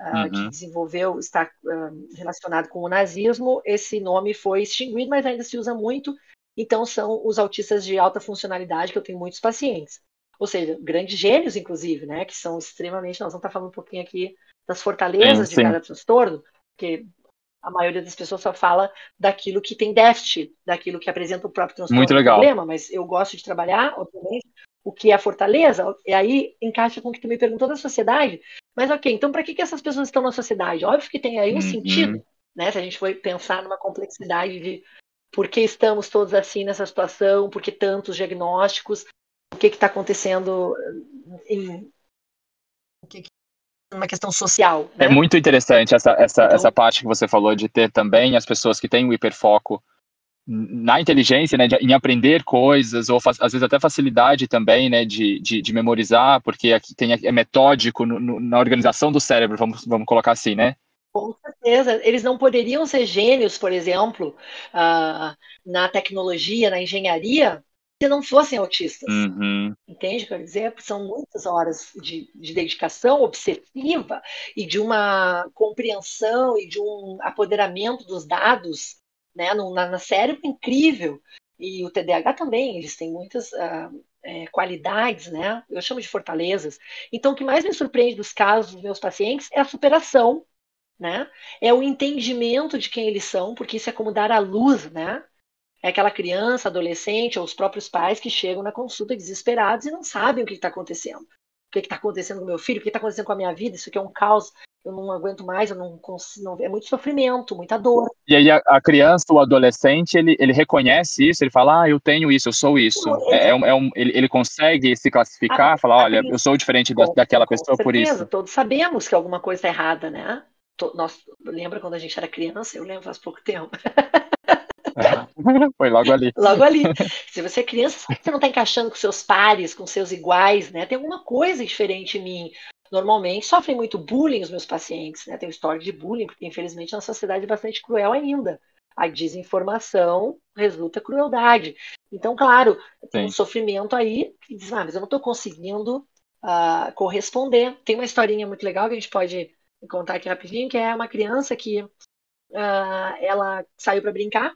uh, uhum. que desenvolveu, está uh, relacionado com o nazismo, esse nome foi extinguido, mas ainda se usa muito. Então, são os autistas de alta funcionalidade, que eu tenho muitos pacientes. Ou seja, grandes gênios, inclusive, né, que são extremamente. Nós vamos estar falando um pouquinho aqui das fortalezas sim, de sim. cada transtorno, porque a maioria das pessoas só fala daquilo que tem déficit, daquilo que apresenta o próprio transtorno Muito legal. problema, mas eu gosto de trabalhar, obviamente, o que é a fortaleza, e aí encaixa com o que tu me perguntou da sociedade. Mas ok, então para que, que essas pessoas estão na sociedade? Óbvio que tem aí um uhum. sentido, né? Se a gente for pensar numa complexidade de por que estamos todos assim nessa situação, por que tantos diagnósticos, o que está acontecendo em, o que, uma questão social. Né? É muito interessante essa, essa, então, essa parte que você falou de ter também as pessoas que têm o hiperfoco na inteligência, né, de, em aprender coisas, ou às vezes até facilidade também, né, de, de, de memorizar, porque aqui tem, é metódico no, no, na organização do cérebro, vamos, vamos colocar assim, né? Com certeza. Eles não poderiam ser gênios, por exemplo, uh, na tecnologia, na engenharia, se não fossem autistas. Uhum. Entende? Quer dizer, são muitas horas de, de, dedicação obsessiva e de uma compreensão e de um apoderamento dos dados né, no, na, na cérebro incrível. E o TDAH também, eles têm muitas uh, é, qualidades, né? Eu chamo de fortalezas. Então, o que mais me surpreende dos casos dos meus pacientes é a superação, né? É o entendimento de quem eles são, porque isso é como dar à luz, né? É aquela criança, adolescente ou os próprios pais que chegam na consulta desesperados e não sabem o que está acontecendo. O que está acontecendo com meu filho? O que está acontecendo com a minha vida? Isso aqui é um caos. Eu não aguento mais, eu não consigo. É muito sofrimento, muita dor. E aí a, a, criança, o adolescente, ele, ele reconhece isso, ele fala, ah, eu tenho isso, eu sou isso. É, é, um, é um, ele, ele consegue se classificar, a, falar, olha, eu sou diferente da, daquela pessoa certeza, por isso. Todos sabemos que alguma coisa está errada, né? Nós, lembra quando a gente era criança? Eu lembro faz pouco tempo. Foi logo ali. Logo ali. Se você é criança, você não está encaixando com seus pares, com seus iguais, né? Tem alguma coisa diferente em mim. Normalmente sofrem muito bullying os meus pacientes, né? Tem história de bullying, porque infelizmente a sociedade é bastante cruel ainda. A desinformação resulta crueldade. Então, claro, tem Sim. um sofrimento aí que diz, ah, mas eu não estou conseguindo uh, corresponder. Tem uma historinha muito legal que a gente pode contar aqui rapidinho, que é uma criança que uh, ela saiu para brincar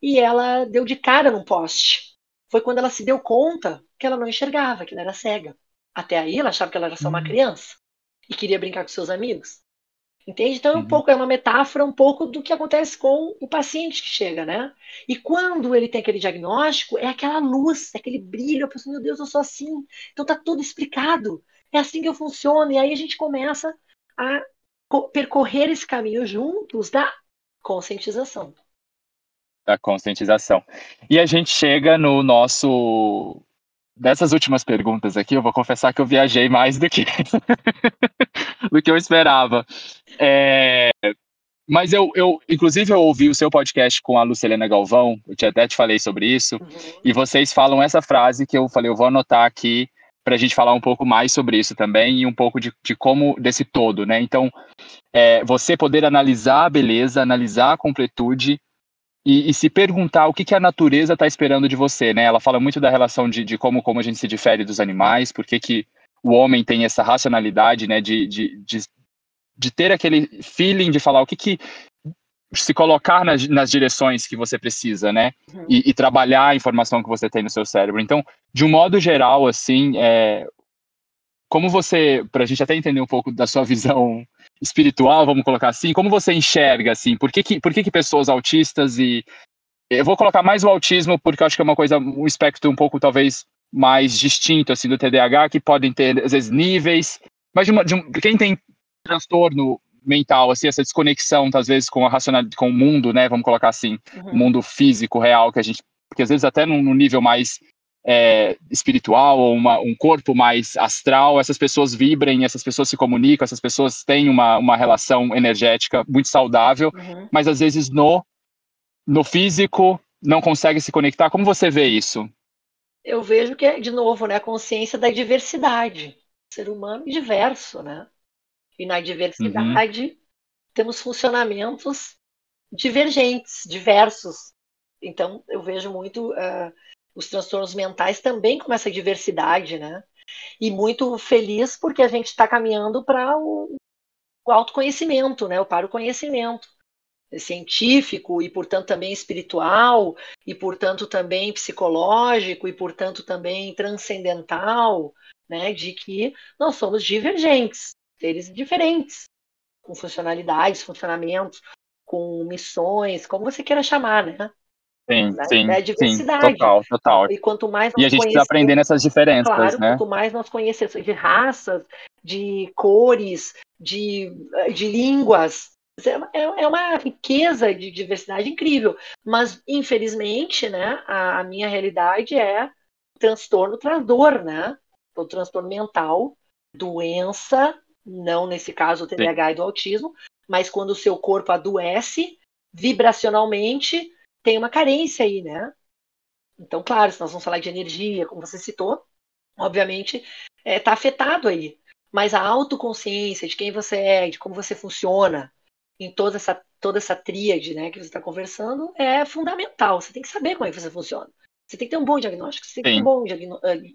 e ela deu de cara num poste. Foi quando ela se deu conta que ela não enxergava, que ela era cega. Até aí ela achava que ela era só uma uhum. criança e queria brincar com seus amigos. Entende? Então é um uhum. pouco é uma metáfora um pouco do que acontece com o paciente que chega, né? E quando ele tem aquele diagnóstico, é aquela luz, é aquele brilho, a pessoa, meu Deus, eu sou assim. Então tá tudo explicado. É assim que eu funciono. E aí a gente começa a percorrer esse caminho juntos da conscientização da conscientização. E a gente chega no nosso. Dessas últimas perguntas aqui, eu vou confessar que eu viajei mais do que, do que eu esperava. É... Mas eu, eu, inclusive, eu ouvi o seu podcast com a Lucilena Galvão, eu até te falei sobre isso, uhum. e vocês falam essa frase que eu falei, eu vou anotar aqui para a gente falar um pouco mais sobre isso também e um pouco de, de como desse todo, né? Então, é, você poder analisar a beleza, analisar a completude e, e se perguntar o que, que a natureza está esperando de você, né? Ela fala muito da relação de, de como, como a gente se difere dos animais, por que, que o homem tem essa racionalidade, né, de, de, de, de ter aquele feeling de falar o que que se colocar nas, nas direções que você precisa, né, uhum. e, e, trabalhar a informação que você tem no seu cérebro. Então, de um modo geral, assim, é, como você, para a gente até entender um pouco da sua visão espiritual, vamos colocar assim, como você enxerga, assim, por que que, por que, que pessoas autistas e eu vou colocar mais o autismo porque eu acho que é uma coisa, um espectro um pouco talvez mais distinto assim do TDAH, que podem ter às vezes níveis, mas de, uma, de um, quem tem transtorno mental, assim, essa desconexão às vezes com a racionalidade, com o mundo, né, vamos colocar assim, uhum. o mundo físico real que a gente, porque às vezes até num, num nível mais é, espiritual ou uma, um corpo mais astral, essas pessoas vibrem, essas pessoas se comunicam, essas pessoas têm uma, uma relação energética muito saudável, uhum. mas às vezes no no físico não consegue se conectar. Como você vê isso? eu vejo que é, de novo, né, a consciência da diversidade. O ser humano é diverso, né? E na diversidade uhum. temos funcionamentos divergentes, diversos. Então, eu vejo muito uh, os transtornos mentais também com essa diversidade, né? E muito feliz porque a gente está caminhando para o, o autoconhecimento, né? Para o conhecimento científico e, portanto, também espiritual, e, portanto, também psicológico, e, portanto, também transcendental, né, de que nós somos divergentes, seres diferentes, com funcionalidades, funcionamentos, com missões, como você queira chamar, né? Sim, né? sim, é diversidade. Sim, total, total. E quanto mais e a gente precisa aprender nessas diferenças, claro, né? Quanto mais nós conhecemos de raças, de cores, de, de línguas, é, é uma riqueza de diversidade incrível, mas infelizmente, né, a, a minha realidade é transtorno traz dor, né? O transtorno mental, doença, não nesse caso o TDAH Sim. e do autismo, mas quando o seu corpo adoece vibracionalmente, tem uma carência aí, né? Então, claro, se nós vamos falar de energia, como você citou, obviamente está é, tá afetado aí. Mas a autoconsciência de quem você é, de como você funciona, em toda essa, toda essa tríade né, que você está conversando é fundamental. Você tem que saber como é que você funciona. Você tem que ter um bom diagnóstico, você tem que ter um bom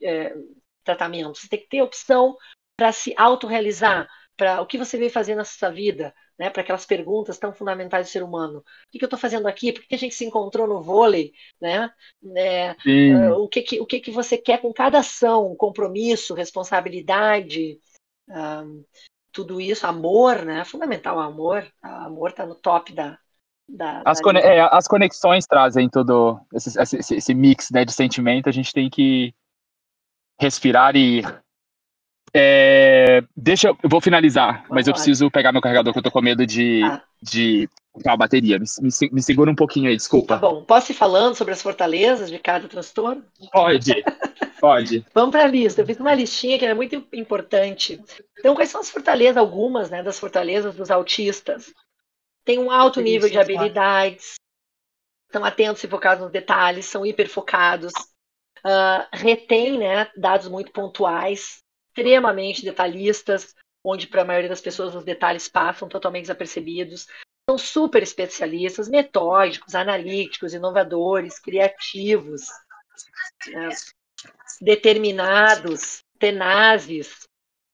é, tratamento, você tem que ter opção para se autorrealizar, para o que você veio fazer na sua vida, né, para aquelas perguntas tão fundamentais do ser humano. O que, que eu estou fazendo aqui? Por que a gente se encontrou no vôlei? Né? É, uh, o que, que, o que, que você quer com cada ação? Compromisso, responsabilidade, uh, tudo isso, amor, né? Fundamental o amor. O amor está no top da. da, as, da é, as conexões trazem todo esse, esse, esse, mix né, de sentimento. A gente tem que respirar e. É, deixa eu vou finalizar, Vamos mas eu preciso pegar meu carregador que eu tô com medo de, ah. de a bateria. Me, me, me, segura um pouquinho aí, desculpa. Tá bom, posso ir falando sobre as fortalezas de cada transtorno? Pode. Pode. Vamos para a lista. Eu fiz uma listinha que é muito importante. Então, quais são as fortalezas, algumas né, das fortalezas dos autistas? Tem um alto nível de habilidades, estão atentos e focados nos detalhes, são hiperfocados, uh, retém né, dados muito pontuais, extremamente detalhistas, onde para a maioria das pessoas os detalhes passam totalmente desapercebidos. São super especialistas, metódicos, analíticos, inovadores, criativos. Né? determinados, tenazes,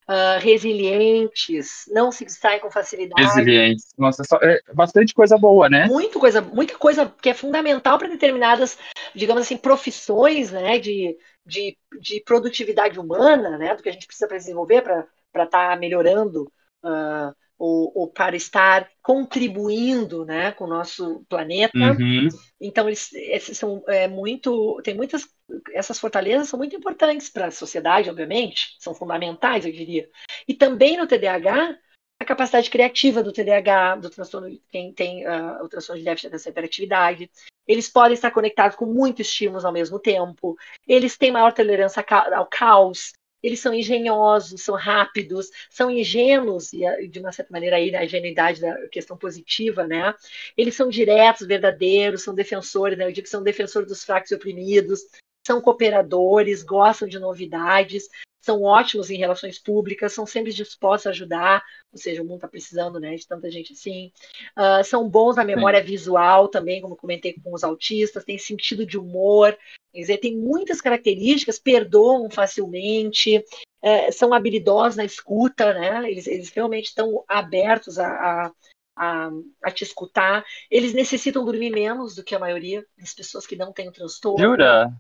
uh, resilientes, não se distraem com facilidade. Resilientes. Nossa, é bastante coisa boa, né? Muito coisa, muita coisa que é fundamental para determinadas, digamos assim, profissões, né, de, de, de produtividade humana, né, do que a gente precisa para desenvolver para estar tá melhorando uh, ou, ou, para estar contribuindo né, com o nosso planeta. Uhum. Então, eles, esses são é, muito. Tem muitas. Essas fortalezas são muito importantes para a sociedade, obviamente, são fundamentais, eu diria. E também no TDAH, a capacidade criativa do TDAH, do transtorno, quem tem uh, o transtorno de déficit dessa hiperatividade. Eles podem estar conectados com muitos estímulos ao mesmo tempo. Eles têm maior tolerância ao caos, eles são engenhosos, são rápidos, são ingênuos, e de uma certa maneira aí a ingenuidade da questão positiva, né? Eles são diretos, verdadeiros, são defensores, né? Eu digo que são defensores dos fracos e oprimidos, são cooperadores, gostam de novidades, são ótimos em relações públicas, são sempre dispostos a ajudar, ou seja, o mundo está precisando né, de tanta gente assim. Uh, são bons na memória Sim. visual também, como comentei com os autistas, têm sentido de humor, quer dizer, tem muitas características, perdoam facilmente, é, são habilidosos na escuta, né? Eles, eles realmente estão abertos a, a a, a, te escutar. Eles necessitam dormir menos do que a maioria das pessoas que não têm o transtorno. Jura?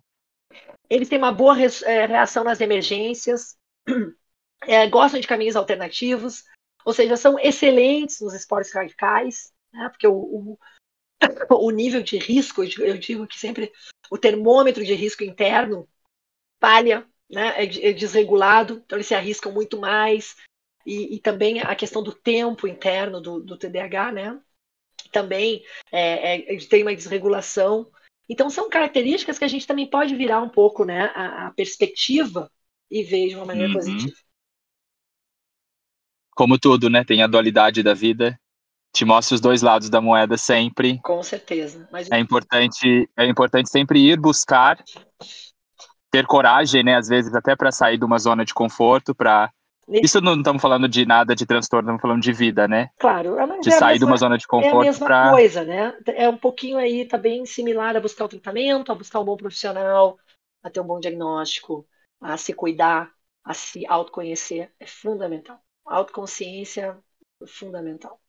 Eles têm uma boa é, reação nas emergências, é, gostam de caminhos alternativos, ou seja, são excelentes nos esportes radicais, né? porque o, o, o, nível de risco, eu digo que sempre o termômetro de risco interno falha, né? é, é desregulado, então eles se arriscam muito mais, e, e também a questão do tempo interno do, do TDAH, né? também é, é, tem uma desregulação. Então, são características que a gente também pode virar um pouco né, a, a perspectiva e ver de uma maneira uhum. positiva. Como tudo, né? Tem a dualidade da vida. Te mostra os dois lados da moeda sempre. Com certeza. Mas... É, importante, é importante sempre ir buscar, ter coragem, né? Às vezes até para sair de uma zona de conforto, para isso não estamos falando de nada de transtorno, estamos falando de vida, né? Claro. É de sair mesma, de uma zona de conforto para... É a mesma pra... coisa, né? É um pouquinho aí, tá bem similar a buscar o tratamento, a buscar um bom profissional, a ter um bom diagnóstico, a se cuidar, a se autoconhecer. É fundamental. Autoconsciência é fundamental.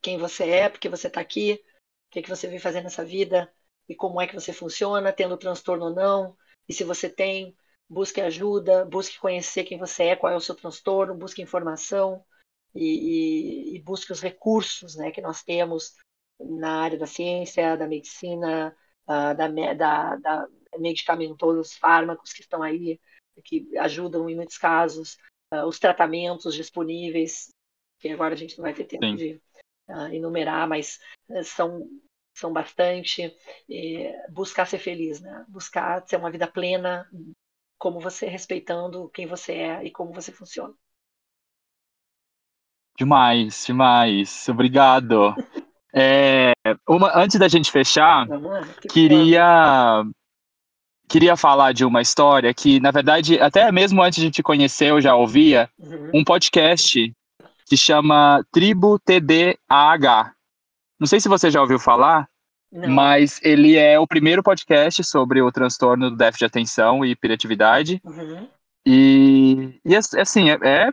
Quem você é, porque você está aqui, o que, é que você vem fazer nessa vida e como é que você funciona, tendo transtorno ou não, e se você tem busque ajuda, busque conhecer quem você é, qual é o seu transtorno, busque informação e, e, e busque os recursos né, que nós temos na área da ciência, da medicina, uh, da, da, da medicamentosos, fármacos que estão aí, que ajudam em muitos casos, uh, os tratamentos disponíveis, que agora a gente não vai ter tempo Sim. de uh, enumerar, mas uh, são, são bastante. buscar ser feliz, né? buscar ter uma vida plena, como você respeitando quem você é e como você funciona. Demais, demais. Obrigado. é, uma, antes da gente fechar, queria queria falar de uma história que, na verdade, até mesmo antes de gente conhecer, eu já ouvia uhum. um podcast que chama Tribo TDAH. Não sei se você já ouviu falar. Não. Mas ele é o primeiro podcast sobre o transtorno do déficit de atenção e hiperatividade. Uhum. E, e assim, é, é,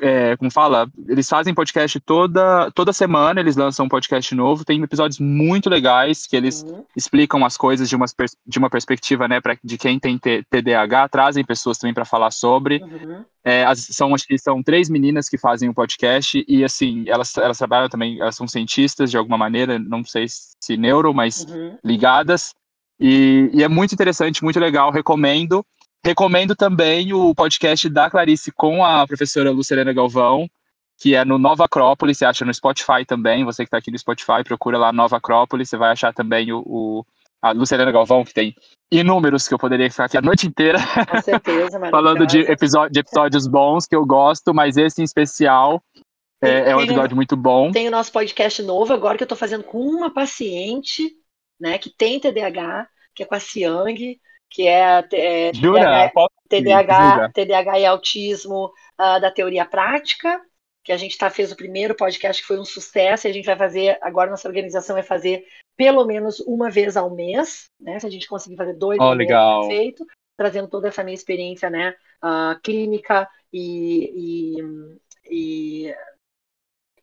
é, como fala, eles fazem podcast toda, toda semana, eles lançam um podcast novo, tem episódios muito legais que eles uhum. explicam as coisas de uma, de uma perspectiva, né, pra, de quem tem TDAH, trazem pessoas também para falar sobre. Uhum. É, as, são, acho que são três meninas que fazem o podcast e, assim, elas, elas trabalham também, elas são cientistas de alguma maneira, não sei se neuro, mas uhum. ligadas. E, e é muito interessante, muito legal, recomendo. Recomendo também o podcast da Clarice com a professora Luciana Galvão, que é no Nova Acrópolis, você acha no Spotify também, você que está aqui no Spotify, procura lá Nova Acrópolis, você vai achar também o, o a Luciana Galvão, que tem inúmeros que eu poderia ficar aqui a noite inteira Com certeza, falando de, episódio, de episódios bons que eu gosto, mas esse em especial é, é um episódio muito bom. Tem o nosso podcast novo agora que eu estou fazendo com uma paciente, né, que tem TDAH, que é com a Ciang, que é, é Jura? TDAH, TDAH e autismo uh, da teoria prática, que a gente tá, fez o primeiro podcast que foi um sucesso, e a gente vai fazer, agora nossa organização vai fazer pelo menos uma vez ao mês, né? Se a gente conseguir fazer dois oh, legal. feito, trazendo toda essa minha experiência, né? Uh, clínica e, e, e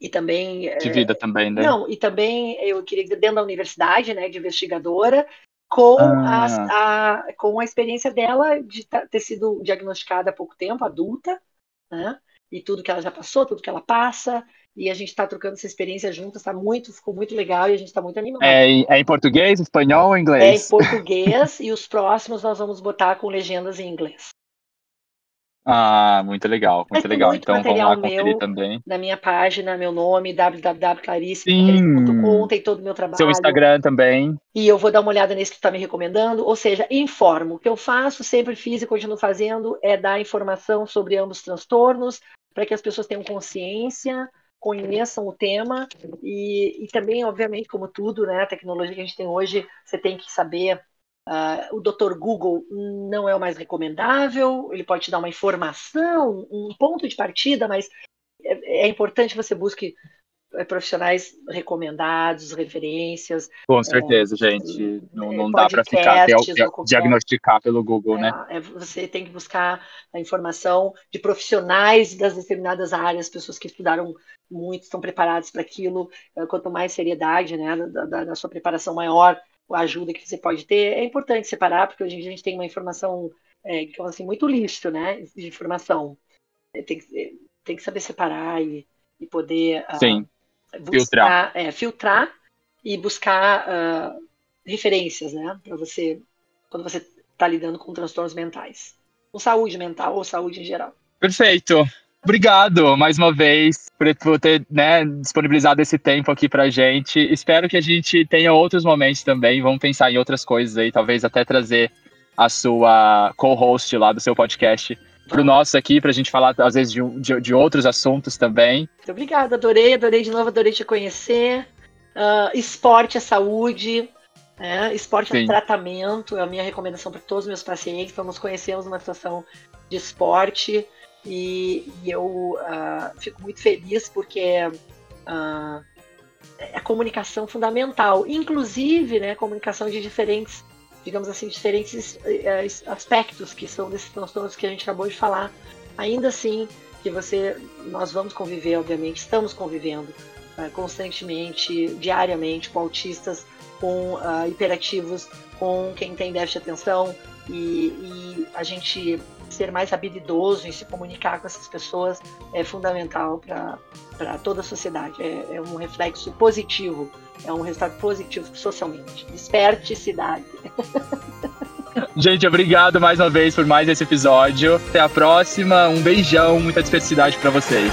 e também de eh, vida também, né? Não, e também eu queria dentro da universidade, né, de investigadora, com, ah. a, a, com a experiência dela de ter sido diagnosticada há pouco tempo, adulta, né? E tudo que ela já passou, tudo que ela passa, e a gente está trocando essa experiência juntas, tá muito, ficou muito legal e a gente está muito animado. É, é, em português, espanhol ou inglês? É em português e os próximos nós vamos botar com legendas em inglês. Ah, muito legal, muito legal. Muito então vamos lá conferir também. Na minha página, meu nome, www.clarice.com, tem todo o meu trabalho. Seu Instagram também. E eu vou dar uma olhada nesse que está me recomendando. Ou seja, informo. O que eu faço, sempre fiz e continuo fazendo, é dar informação sobre ambos os transtornos, para que as pessoas tenham consciência, conheçam o tema e, e também, obviamente, como tudo, né, a tecnologia que a gente tem hoje, você tem que saber Uh, o Dr. Google não é o mais recomendável, ele pode te dar uma informação, um ponto de partida, mas é, é importante você busque é, profissionais recomendados, referências. Com certeza, é, gente. Não, não dá para ficar até diagnosticar pelo Google, né? É, você tem que buscar a informação de profissionais das determinadas áreas, pessoas que estudaram muito, estão preparados para aquilo. Quanto mais seriedade, né, da, da, da sua preparação maior, ajuda que você pode ter. É importante separar, porque hoje a gente tem uma informação, é, assim, muito lixo, né, de informação. É, tem, que, tem que saber separar e, e poder uh, buscar, filtrar. É, filtrar e buscar uh, referências, né, para você, quando você está lidando com transtornos mentais. Com saúde mental ou saúde em geral. Perfeito. Obrigado mais uma vez por, ter né, disponibilizado esse tempo aqui pra gente. Espero que a gente tenha outros momentos também. Vamos pensar em outras coisas aí, talvez até trazer a sua co-host lá do seu podcast pro nosso aqui, pra gente falar, às vezes, de, de, de outros assuntos também. Muito obrigada, adorei, adorei de novo, adorei te conhecer. Uh, esporte é saúde, né? esporte é tratamento, é a minha recomendação para todos os meus pacientes. Então, nos conhecemos numa situação de esporte. E, e eu uh, fico muito feliz porque uh, é a comunicação fundamental, inclusive né, comunicação de diferentes, digamos assim, diferentes uh, aspectos que são desses transtornos que a gente acabou de falar. Ainda assim, que você, nós vamos conviver, obviamente, estamos convivendo uh, constantemente, diariamente, com autistas, com uh, hiperativos, com quem tem déficit de atenção, e, e a gente ser mais habilidoso em se comunicar com essas pessoas é fundamental para toda a sociedade. É, é, um reflexo positivo, é um resultado positivo socialmente. Desperte cidade. Gente, obrigado mais uma vez por mais esse episódio. Até a próxima. Um beijão, muita dispersidade para vocês.